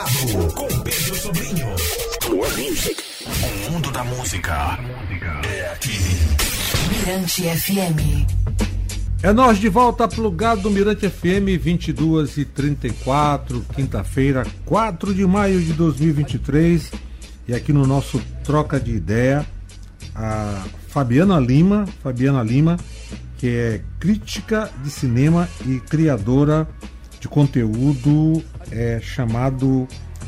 Com Pedro Sobrinho. O mundo da música é aqui. Mirante FM. É nós de volta plugado do Mirante FM 22 e 34, quinta-feira, 4 de maio de 2023. E aqui no nosso troca de ideia, a Fabiana Lima, Fabiana Lima, que é crítica de cinema e criadora de conteúdo é, chamado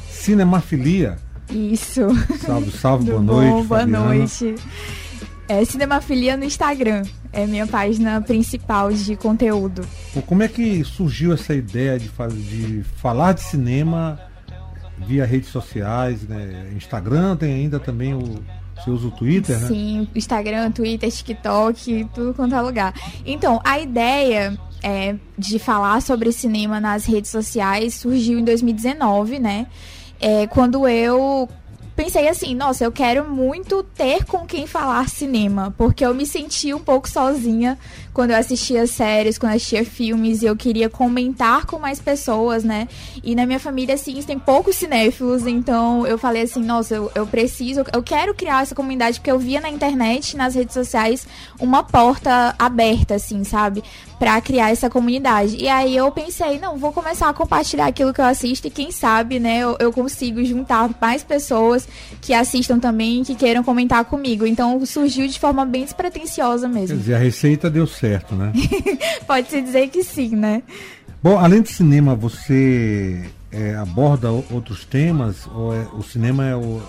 Cinemafilia. Isso. Salve, salve, boa noite. bom? Boa Fabiana. noite. É Cinemafilia no Instagram. É minha página principal de conteúdo. Como é que surgiu essa ideia de, faz- de falar de cinema via redes sociais, né? Instagram tem ainda também o. Você usa o Twitter, né? Sim, Instagram, Twitter, TikTok, tudo quanto é lugar. Então, a ideia é, de falar sobre cinema nas redes sociais surgiu em 2019, né? É, quando eu pensei assim, nossa, eu quero muito ter com quem falar cinema, porque eu me senti um pouco sozinha quando eu assistia séries, quando eu assistia filmes, e eu queria comentar com mais pessoas, né? E na minha família, assim, tem poucos cinéfilos, então eu falei assim, nossa, eu, eu preciso, eu quero criar essa comunidade, porque eu via na internet, nas redes sociais, uma porta aberta, assim, sabe? Pra criar essa comunidade. E aí eu pensei, não, vou começar a compartilhar aquilo que eu assisto e quem sabe, né, eu, eu consigo juntar mais pessoas que assistam também, que queiram comentar comigo. Então surgiu de forma bem despretensiosa Quer mesmo. dizer, a receita deu certo, né? Pode-se dizer que sim, né? Bom, além de cinema, você é, aborda outros temas ou é- o cinema é o,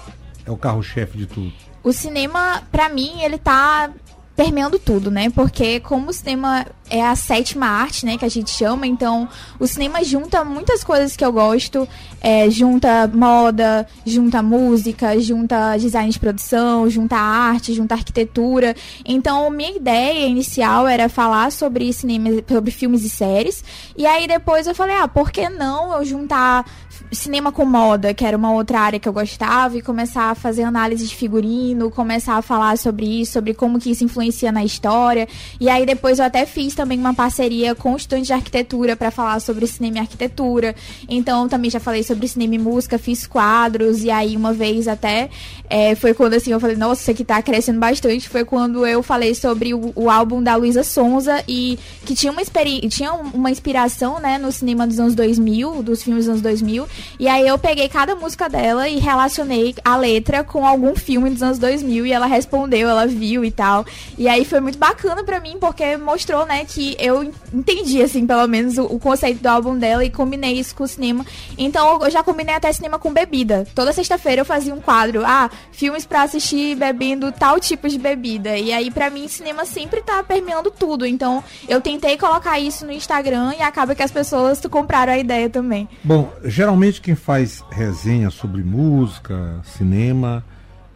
é o carro-chefe de tudo? O cinema, pra mim, ele tá permeando tudo, né? Porque como o cinema é a sétima arte, né, que a gente chama, então o cinema junta muitas coisas que eu gosto, é, junta moda, junta música, junta design de produção, junta arte, junta arquitetura. Então, minha ideia inicial era falar sobre cinema, sobre filmes e séries. E aí depois eu falei, ah, por que não eu juntar cinema com moda, que era uma outra área que eu gostava, e começar a fazer análise de figurino, começar a falar sobre isso, sobre como que isso influencia na história. E aí depois eu até fiz também uma parceria com o estudante de arquitetura para falar sobre cinema e arquitetura. Então também já falei sobre cinema e música, fiz quadros, e aí uma vez até é, foi quando assim eu falei, nossa, isso aqui tá crescendo bastante. Foi quando eu falei sobre o, o álbum da Luísa Sonza e que tinha uma, tinha um- uma inspiração, né, no cinema dos anos 2000, dos filmes dos anos 2000. E aí eu peguei cada música dela e relacionei a letra com algum filme dos anos 2000 e ela respondeu, ela viu e tal. E aí foi muito bacana pra mim porque mostrou, né, que eu entendi assim, pelo menos o, o conceito do álbum dela e combinei isso com o cinema. Então eu já combinei até cinema com bebida. Toda sexta-feira eu fazia um quadro, ah, filmes pra assistir bebendo tal tipo de bebida. E aí pra mim cinema sempre tá permeando tudo. Então eu tentei colocar isso no Instagram e acaba que as pessoas compraram a ideia também. Bom, geralmente quem faz resenha sobre música, cinema,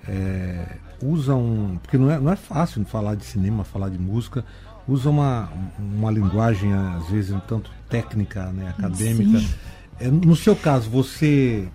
é, usa um. Porque não é, não é fácil falar de cinema, falar de música, usa uma, uma linguagem, às vezes, um tanto técnica, né, acadêmica. É, no seu caso, você,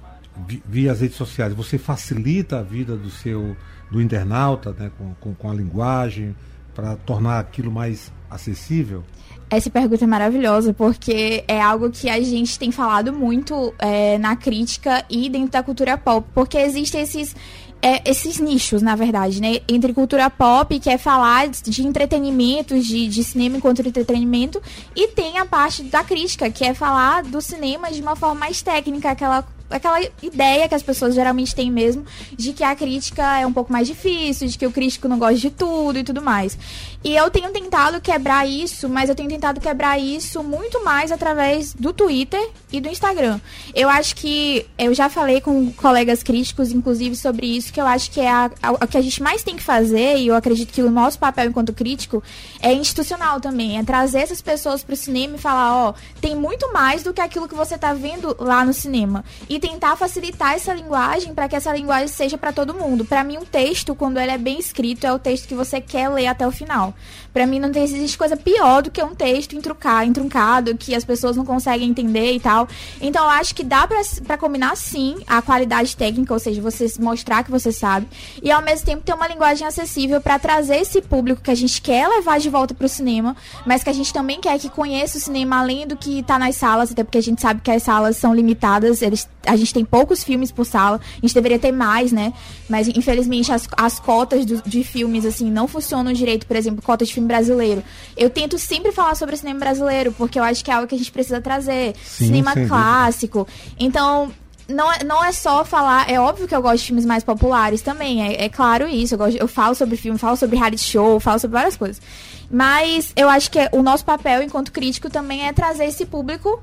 vi- via as redes sociais, você facilita a vida do seu do internauta né, com, com, com a linguagem para tornar aquilo mais acessível? Essa pergunta é maravilhosa, porque é algo que a gente tem falado muito é, na crítica e dentro da cultura pop, porque existem esses. é, esses nichos, na verdade, né? Entre cultura pop, que é falar de entretenimento, de, de cinema enquanto entretenimento, e tem a parte da crítica, que é falar do cinema de uma forma mais técnica, aquela aquela ideia que as pessoas geralmente têm mesmo de que a crítica é um pouco mais difícil, de que o crítico não gosta de tudo e tudo mais. E eu tenho tentado quebrar isso, mas eu tenho tentado quebrar isso muito mais através do Twitter e do Instagram. Eu acho que eu já falei com colegas críticos, inclusive, sobre isso, que eu acho que é a, a- o que a gente mais tem que fazer, e eu acredito que o nosso papel enquanto crítico é institucional também, é trazer essas pessoas pro cinema e falar, ó, tem muito mais do que aquilo que você tá vendo lá no cinema. E tentar facilitar essa linguagem para que essa linguagem seja para todo mundo. Para mim, um texto, quando ele é bem escrito, é o texto que você quer ler até o final. Para mim, não tem- existe coisa pior do que um texto entrucar, entruncado, que as pessoas não conseguem entender e tal. Então, eu acho que dá pra combinar, sim, a qualidade técnica, ou seja, você mostrar que você sabe, e ao mesmo tempo ter uma linguagem acessível para trazer esse público que a gente quer levar de volta pro cinema, mas que a gente também quer que conheça o cinema além do que tá nas salas, até porque a gente sabe que as salas são limitadas, eles a gente tem poucos filmes por sala, a gente deveria ter mais, né? Mas infelizmente as, as cotas do, de filmes, assim, não funcionam direito, por exemplo, cota de filme brasileiro. Eu tento sempre falar sobre cinema brasileiro, porque eu acho que é algo que a gente precisa trazer. Sim, cinema clássico. Então, não, é- não é só falar. É óbvio que eu gosto de filmes mais populares também. É, é claro isso. Eu, gosto, eu falo sobre filme, falo sobre reality show, falo sobre várias coisas. Mas eu acho que o nosso papel enquanto crítico também é trazer esse público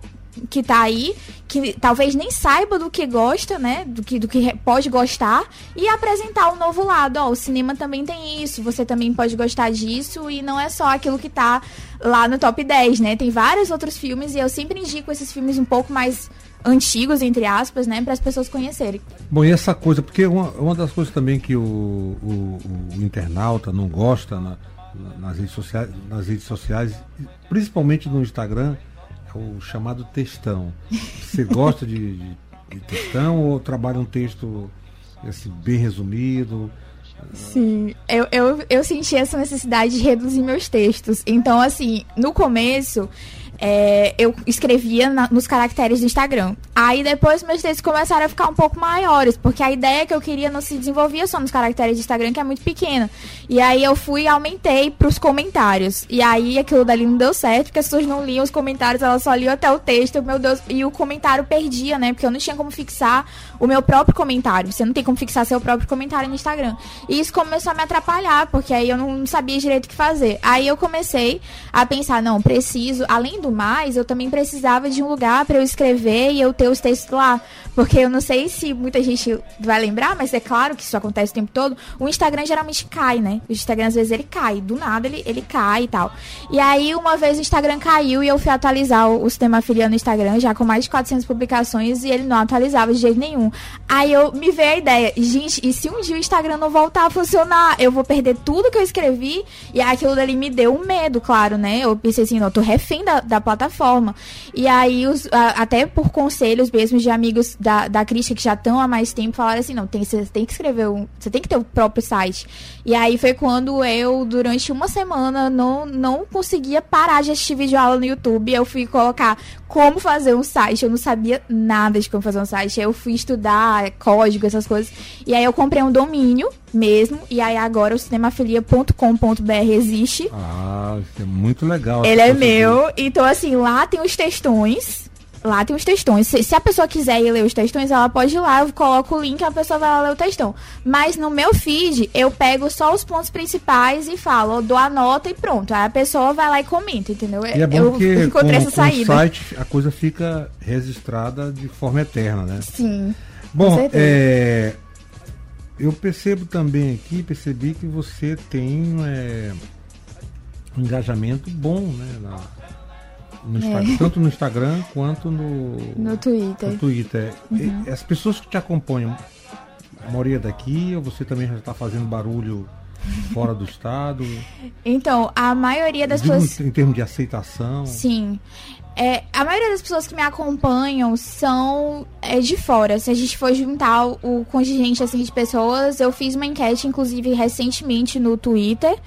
que tá aí, que talvez nem saiba do que gosta, né? Do que, do que pode gostar, e apresentar um novo lado. Ó, o cinema também tem isso, você também pode gostar disso, e não é só aquilo que tá lá no top 10, né? Tem vários outros filmes, e eu sempre indico esses filmes um pouco mais antigos, entre aspas, né? Para as pessoas conhecerem. Bom, e essa coisa, porque uma, uma das coisas também que o, o, o internauta não gosta na- na- nas, redes sociais, nas redes sociais, principalmente no Instagram, o chamado textão. Você gosta de, de, de textão ou trabalha um texto assim, bem resumido? Sim, eu, eu, eu senti essa necessidade de reduzir meus textos. Então, assim, no começo, é, eu escrevia na- nos caracteres do Instagram. Aí depois meus textos começaram a ficar um pouco maiores, porque a ideia que eu queria não se desenvolvia só nos caracteres do Instagram, que é muito pequena. E aí eu fui e aumentei pros comentários. E aí aquilo dali não deu certo, porque as pessoas não liam os comentários, elas só liam até o texto, meu Deus. E o comentário perdia, né? Porque eu não tinha como fixar o meu próprio comentário. Você não tem como fixar seu próprio comentário no Instagram. E isso começou a me atrapalhar, porque aí eu não sabia direito o que fazer. Aí eu comecei a pensar, não, preciso, além do mais, eu também precisava de um lugar para eu escrever e eu ter os textos lá. Porque eu não sei se muita gente vai lembrar, mas é claro que isso acontece o tempo todo. O Instagram geralmente cai, né? O Instagram às vezes ele cai, do nada ele, ele cai e tal. E aí uma vez o Instagram caiu e eu fui atualizar o, o sistema afiliado no Instagram, já com mais de 400 publicações, e ele não atualizava de jeito nenhum. Aí eu me veio a ideia, gente, e se um dia o Instagram não voltar a funcionar, eu vou perder tudo que eu escrevi? E aquilo dali me deu um medo, claro, né? Eu pensei assim, não, eu tô refém da, da plataforma. E aí, os, a- até por conselhos mesmo de amigos da, da crítica que já estão há mais tempo, falaram assim, não, tem, você tem que escrever um. Você tem que ter o próprio site. E aí foi quando eu, durante uma semana, não, não conseguia parar de assistir vídeo aula no YouTube. Eu fui colocar como fazer um site. Eu não sabia nada de como fazer um site. Eu fui estudar código, essas coisas. E aí eu comprei um domínio mesmo. E aí agora o cinemafilia.com.br existe. Ah, isso é muito legal. Ele é meu. Então, assim, lá tem os textões. Lá tem os textões. Se, se a pessoa quiser ir ler os textões, ela pode ir lá, eu coloco o link, a pessoa vai lá ler o textão. Mas no meu feed, eu pego só os pontos principais e falo, eu dou a nota e pronto. Aí a pessoa vai lá e comenta, entendeu? E é bom eu porque encontrei com, essa com saída. o site a coisa fica registrada de forma eterna, né? Sim. Bom, é, eu percebo também aqui, percebi que você tem é, um engajamento bom, né? na- no Instagram, Tanto no Instagram quanto no, É. No Twitter. Uhum. no Twitter. E as pessoas que te acompanham, a maioria daqui, ou você também já está fazendo barulho fora do estado? Então, a maioria das pessoas. em termos de aceitação. Sim. É, a maioria das pessoas que me acompanham são é, de fora. Se a gente for juntar o, contingente assim, de pessoas, eu fiz uma enquete, inclusive, recentemente no Twitter.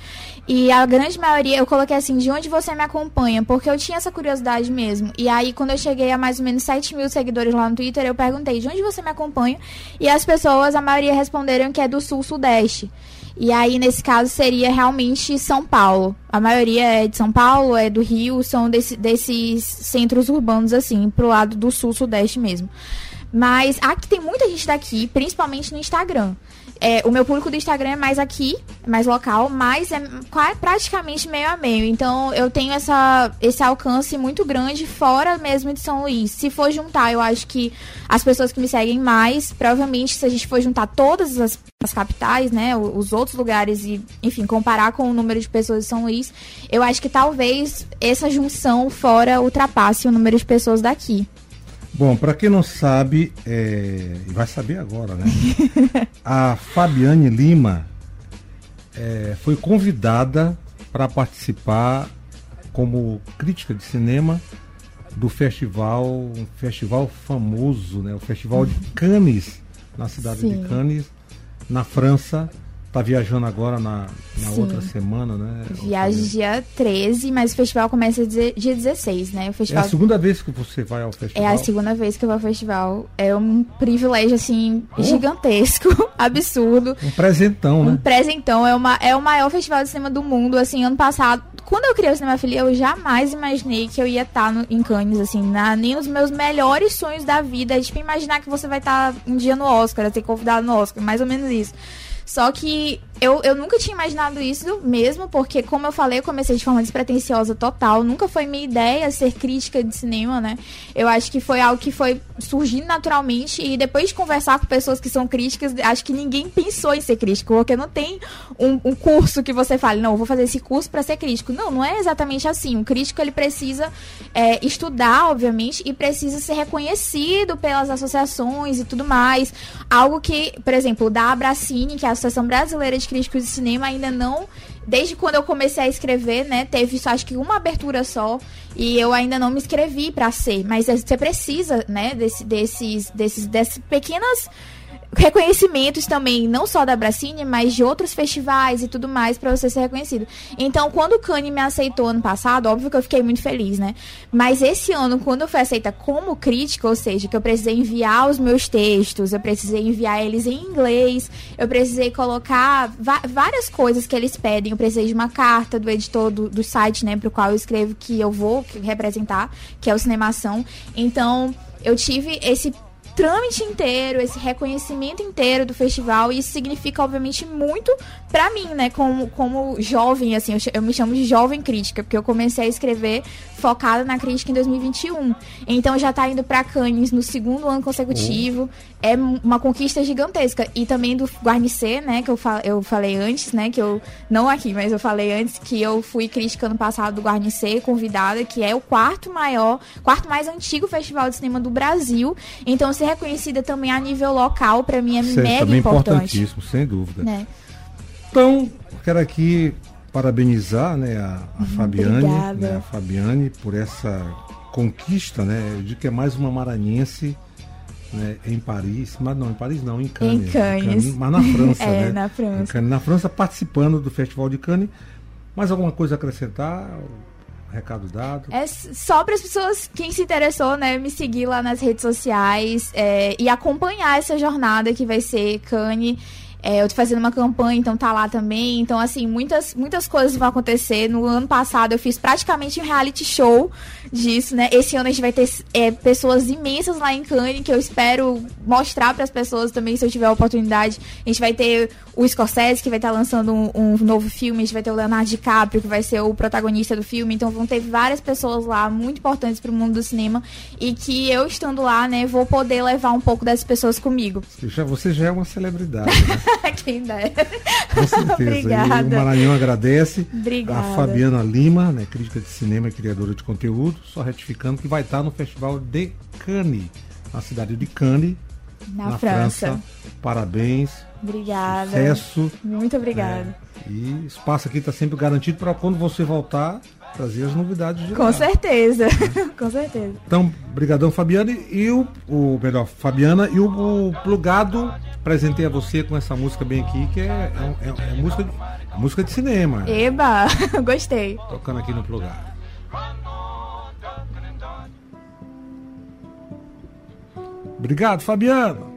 E a grande maioria, eu coloquei assim, de onde você me acompanha? Porque eu tinha essa curiosidade mesmo. E aí, quando eu cheguei a mais ou menos 7 mil seguidores lá no Twitter, eu perguntei, de onde você me acompanha? E as pessoas, a maioria responderam que é do sul-sudeste. E aí, nesse caso, seria realmente São Paulo. A maioria é de São Paulo, é do Rio, são desse- desses centros urbanos, assim, pro lado do sul-sudeste mesmo. Mas aqui tem muita gente daqui, principalmente no Instagram. É, o meu público do Instagram é mais aqui, mais local, mas é praticamente meio a meio. Então eu tenho essa, esse alcance muito grande fora mesmo de São Luís. Se for juntar, eu acho que as pessoas que me seguem mais, provavelmente se a gente for juntar todas as, as capitais, né, os outros lugares e, enfim, comparar com o número de pessoas de São Luís, eu acho que talvez essa junção fora ultrapasse o número de pessoas daqui. Bom, para quem não sabe, é, vai saber agora, né? A Fabiane Lima é, foi convidada para participar como crítica de cinema do festival, um festival famoso, né? O Festival de Cannes, na cidade Sim. de Cannes, na França, Tá viajando agora na, na outra semana, né? Viagem dia 13, mas o festival começa dia dia 16, né? O É a festival segunda vez que você vai ao É festival? a segunda vez que eu vou ao festival. É um privilégio, assim, gigantesco, absurdo. Um presentão, Um né? presentão. É, uma, é o maior festival de cinema do mundo. Assim, ano passado, quando eu criei o Cinemafilia, eu jamais imaginei que eu ia estar no, em Cannes, assim, na, nem nos meus melhores sonhos da vida. É tipo imaginar que você vai estar um dia no Oscar, ser convidado no Oscar, mais ou menos isso. Só que eu, eu nunca tinha imaginado isso mesmo, porque, como eu falei, eu comecei de forma despretensiosa total. Nunca foi minha ideia ser crítica de cinema, né? Eu acho que foi algo que foi surgindo naturalmente. E depois de conversar com pessoas que são críticas, acho que ninguém pensou em ser crítico, porque não tem um, um curso que você fale, não, vou fazer esse curso para ser crítico. Não, não é exatamente assim. O crítico ele precisa é, estudar, obviamente, e precisa ser reconhecido pelas associações e tudo mais. Algo que, por exemplo, da Abracine, que é a Associação Brasileira de Críticos de Cinema, ainda não. Desde quando eu comecei a escrever, né? Teve só, acho que uma abertura só. E eu ainda não me inscrevi para ser. Mas você precisa, né, desse, desses, desses, dessas pequenas reconhecimentos também, não só da Bracine, mas de outros festivais e tudo mais para você ser reconhecido. Então, quando o Kanye me aceitou ano passado, óbvio que eu fiquei muito feliz, né? Mas esse ano, quando eu fui aceita como crítica, ou seja, que eu precisei enviar os meus textos, eu precisei enviar eles em inglês, eu precisei colocar várias coisas que eles pedem, eu precisei de uma carta do editor do, do site, né, pro qual eu escrevo que eu vou representar, que é o Cinemação. Então, eu tive esse trâmite inteiro, esse reconhecimento inteiro do festival, e isso significa, obviamente, muito pra mim, né? Como, como jovem, assim, eu, eu me chamo de jovem crítica, porque eu comecei a escrever focada na crítica em 2021. Então já tá indo pra Cannes no segundo ano consecutivo. É m- uma conquista gigantesca. E também do Guarnicê, né? Que eu, fa eu falei antes, né? Que eu. Não aqui, mas eu falei antes que eu fui crítica ano passado do Guarnicê, convidada, que é o quarto maior, quarto mais antigo festival de cinema do Brasil. Então ser reconhecida também a nível local, pra mim, é Isso é mega também importante. importantíssimo, sem dúvida. Né? Então, quero aqui parabenizar né, a, a Fabiane, Uhum, obrigada. né, a Fabiane por essa conquista, né? Eu digo que é mais uma maranhense né, em Paris, mas não, em Paris não, em Cannes. Em Cannes. mas na França, É, né? na Em França. Cannes, na França, participando do Festival de Cannes. Mais alguma coisa a acrescentar? Recado dado? É só para as pessoas, quem se interessou, né, me seguir lá nas redes sociais é, e acompanhar essa jornada que vai ser Cane. É, eu tô fazendo uma campanha, então tá lá também. Então, assim, muitas, muitas coisas vão acontecer. No ano passado eu fiz praticamente um reality show disso, né? Esse ano a gente vai ter é, pessoas imensas lá em Cannes que eu espero mostrar para as pessoas também, se eu tiver a oportunidade. A gente vai ter o Scorsese, que vai estar lançando um, um novo filme. A gente vai ter o Leonardo DiCaprio, que vai ser o protagonista do filme. Então vão ter várias pessoas lá muito importantes para o mundo do cinema. E que eu estando lá, né, vou poder levar um pouco dessas pessoas comigo. Já, você já é uma celebridade, né? Quem dera. Com certeza. Obrigada. E o Maranhão agradece. Obrigada. A Fabiana Lima, né, crítica de cinema e criadora de conteúdo, só retificando que vai estar no Festival de Cannes, na cidade de Cannes, Na, França. Parabéns, Obrigada. sucesso. Muito obrigada. E espaço aqui está sempre garantido para quando você voltar, trazer as novidades de Com lá. certeza. Com certeza. Então, brigadão Fabiana e o, o melhor, Fabiana e o, o plugado apresentei a você com essa música bem aqui, que é, é, é- é música, de, é música de cinema, Eba, gostei. tocando aqui no plugado. Obrigado, Fabiana.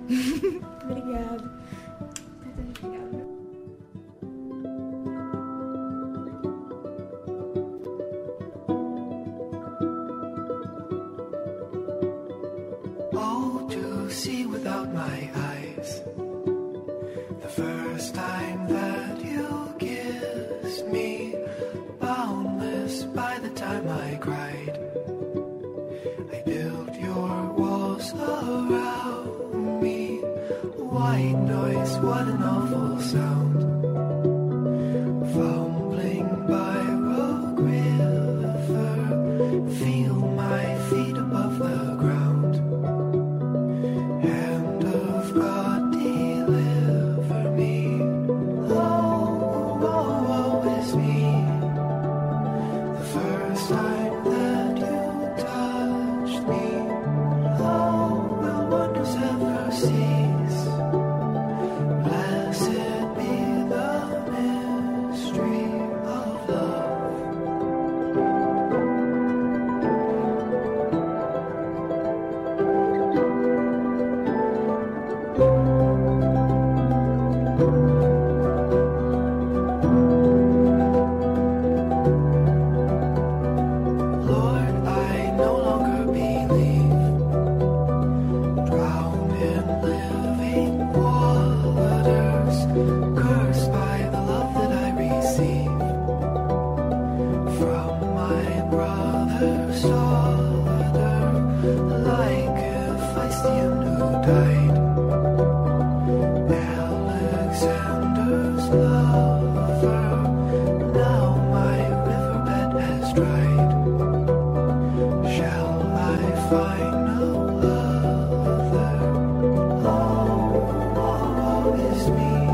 me.